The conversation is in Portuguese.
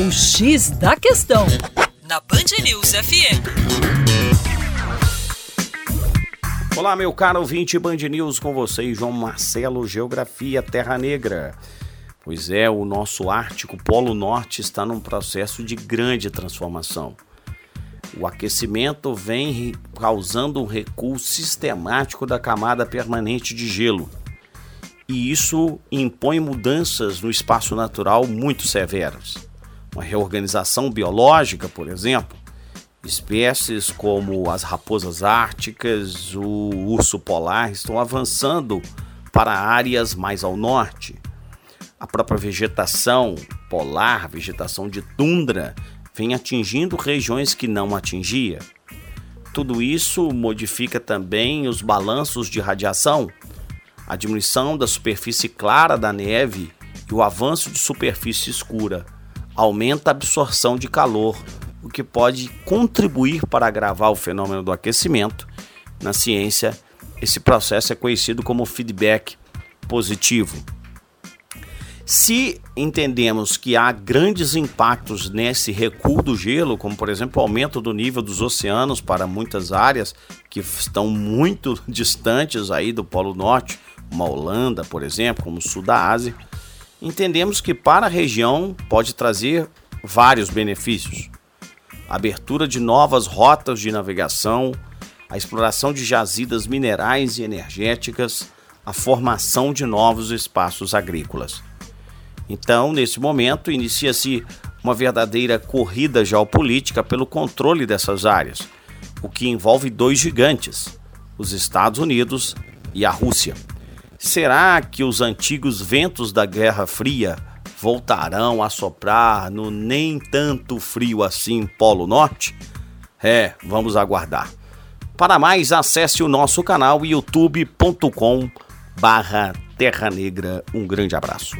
O X da Questão, na Band News FM. Olá, meu caro ouvinte Band News, com vocês, João Marcelo, Geografia Terra Negra. Pois é, o nosso Ártico Polo Norte está num processo de grande transformação. O aquecimento vem causando um recuo sistemático da camada permanente de gelo. E isso impõe mudanças no espaço natural muito severas. Uma reorganização biológica, por exemplo, espécies como as raposas árticas, o urso polar estão avançando para áreas mais ao norte. A própria vegetação polar, vegetação de tundra, vem atingindo regiões que não atingia. Tudo isso modifica também os balanços de radiação, a diminuição da superfície clara da neve e o avanço de superfície escura aumenta a absorção de calor, o que pode contribuir para agravar o fenômeno do aquecimento. Na ciência, esse processo é conhecido como feedback positivo. Se entendemos que há grandes impactos nesse recuo do gelo, como por exemplo o aumento do nível dos oceanos para muitas áreas que estão muito distantes aí do Polo Norte, uma Holanda, por exemplo, como o sul da Ásia, entendemos que para a região pode trazer vários benefícios. Abertura de novas rotas de navegação, a exploração de jazidas minerais e energéticas, a formação de novos espaços agrícolas. Então, nesse momento, inicia-se uma verdadeira corrida geopolítica pelo controle dessas áreas, o que envolve dois gigantes, os Estados Unidos e a Rússia. Será que os antigos ventos da Guerra Fria voltarão a soprar no nem tanto frio assim Polo Norte? É, vamos aguardar. Para mais, acesse o nosso canal youtube.com barra Terra Negra. Um grande abraço.